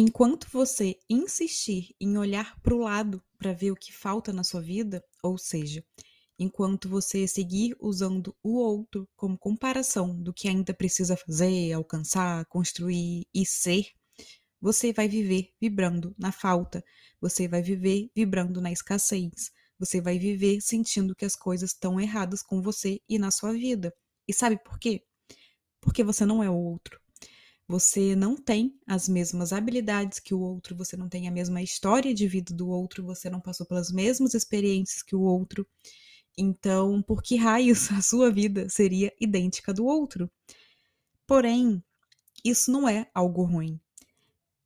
Enquanto você insistir em olhar para o lado para ver o que falta na sua vida, ou seja, enquanto você seguir usando o outro como comparação do que ainda precisa fazer, alcançar, construir e ser, você vai viver vibrando na falta, você vai viver vibrando na escassez, você vai viver sentindo que as coisas estão erradas com você e na sua vida. E sabe por quê? Porque você não é o outro. Você não tem as mesmas habilidades que o outro, você não tem a mesma história de vida do outro, você não passou pelas mesmas experiências que o outro. Então, por que raios a sua vida seria idêntica do outro? Porém, isso não é algo ruim.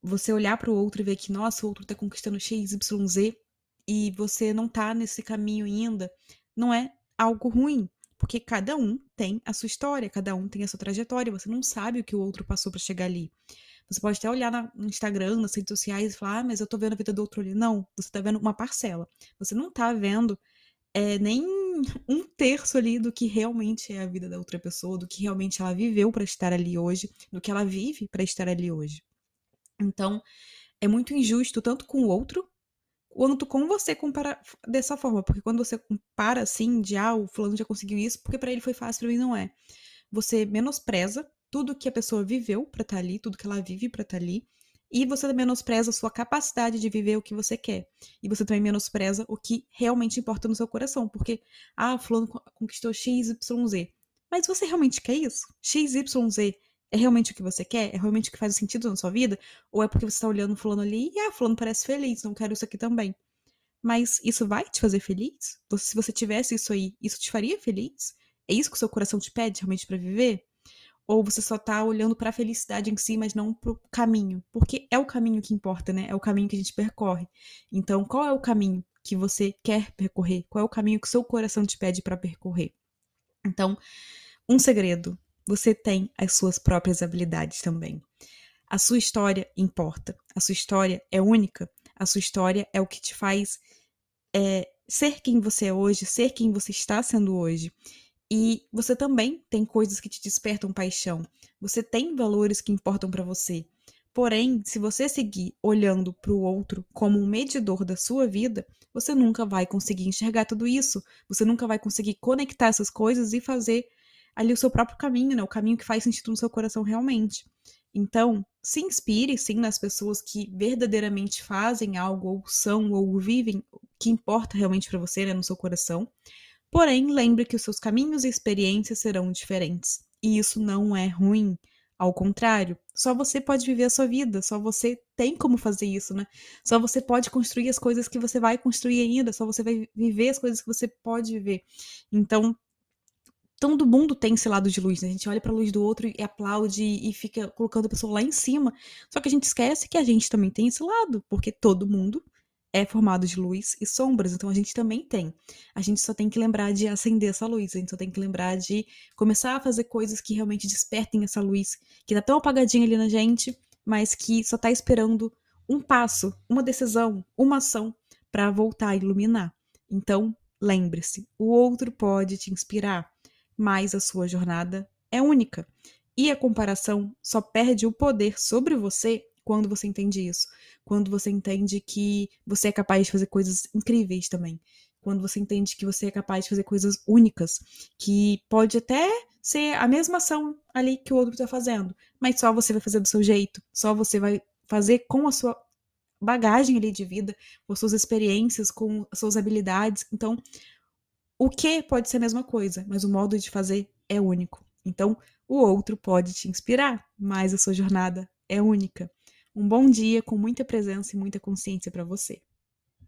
Você olhar para o outro e ver que, nossa, o outro está conquistando X, Y, Z e você não está nesse caminho ainda, não é algo ruim. Porque cada um tem a sua história, cada um tem a sua trajetória, você não sabe o que o outro passou para chegar ali. Você pode até olhar no Instagram, nas redes sociais e falar, ah, mas eu tô vendo a vida do outro ali. Não, você tá vendo uma parcela. Você não tá vendo é, nem um terço ali do que realmente é a vida da outra pessoa, do que realmente ela viveu para estar ali hoje, do que ela vive para estar ali hoje. Então, é muito injusto tanto com o outro quanto com você comparar dessa forma, porque quando você compara assim, de ah, o fulano já conseguiu isso, porque para ele foi fácil, para mim não é. Você menospreza tudo que a pessoa viveu para estar tá ali, tudo que ela vive para estar tá ali, e você menospreza a sua capacidade de viver o que você quer. E você também menospreza o que realmente importa no seu coração, porque ah, fulano conquistou X, Y, Z. Mas você realmente quer isso? X, Y, Z é realmente o que você quer? É realmente o que faz sentido na sua vida? Ou é porque você está olhando fulano ali e, ah, fulano parece feliz, não quero isso aqui também. Mas isso vai te fazer feliz? Se você tivesse isso aí, isso te faria feliz? É isso que o seu coração te pede realmente para viver? Ou você só tá olhando para a felicidade em si, mas não pro caminho? Porque é o caminho que importa, né? É o caminho que a gente percorre. Então, qual é o caminho que você quer percorrer? Qual é o caminho que o seu coração te pede para percorrer? Então, um segredo você tem as suas próprias habilidades também. A sua história importa. A sua história é única. A sua história é o que te faz é, ser quem você é hoje, ser quem você está sendo hoje. E você também tem coisas que te despertam paixão. Você tem valores que importam para você. Porém, se você seguir olhando para o outro como um medidor da sua vida, você nunca vai conseguir enxergar tudo isso. Você nunca vai conseguir conectar essas coisas e fazer ali o seu próprio caminho, né? O caminho que faz sentido no seu coração realmente. Então, se inspire sim nas pessoas que verdadeiramente fazem algo ou são ou vivem o que importa realmente para você, né, no seu coração. Porém, lembre que os seus caminhos e experiências serão diferentes. E isso não é ruim. Ao contrário, só você pode viver a sua vida, só você tem como fazer isso, né? Só você pode construir as coisas que você vai construir ainda, só você vai viver as coisas que você pode viver. Então, todo mundo tem esse lado de luz, né? A gente olha para a luz do outro e aplaude e fica colocando a pessoa lá em cima. Só que a gente esquece que a gente também tem esse lado, porque todo mundo é formado de luz e sombras, então a gente também tem. A gente só tem que lembrar de acender essa luz, a gente só tem que lembrar de começar a fazer coisas que realmente despertem essa luz, que tá tão apagadinha ali na gente, mas que só tá esperando um passo, uma decisão, uma ação para voltar a iluminar. Então, lembre-se, o outro pode te inspirar, mas a sua jornada é única. E a comparação só perde o poder sobre você quando você entende isso. Quando você entende que você é capaz de fazer coisas incríveis também. Quando você entende que você é capaz de fazer coisas únicas, que pode até ser a mesma ação ali que o outro está fazendo, mas só você vai fazer do seu jeito, só você vai fazer com a sua bagagem ali de vida, com as suas experiências, com as suas habilidades. Então, o que pode ser a mesma coisa, mas o modo de fazer é único. Então, o outro pode te inspirar, mas a sua jornada é única. Um bom dia com muita presença e muita consciência para você.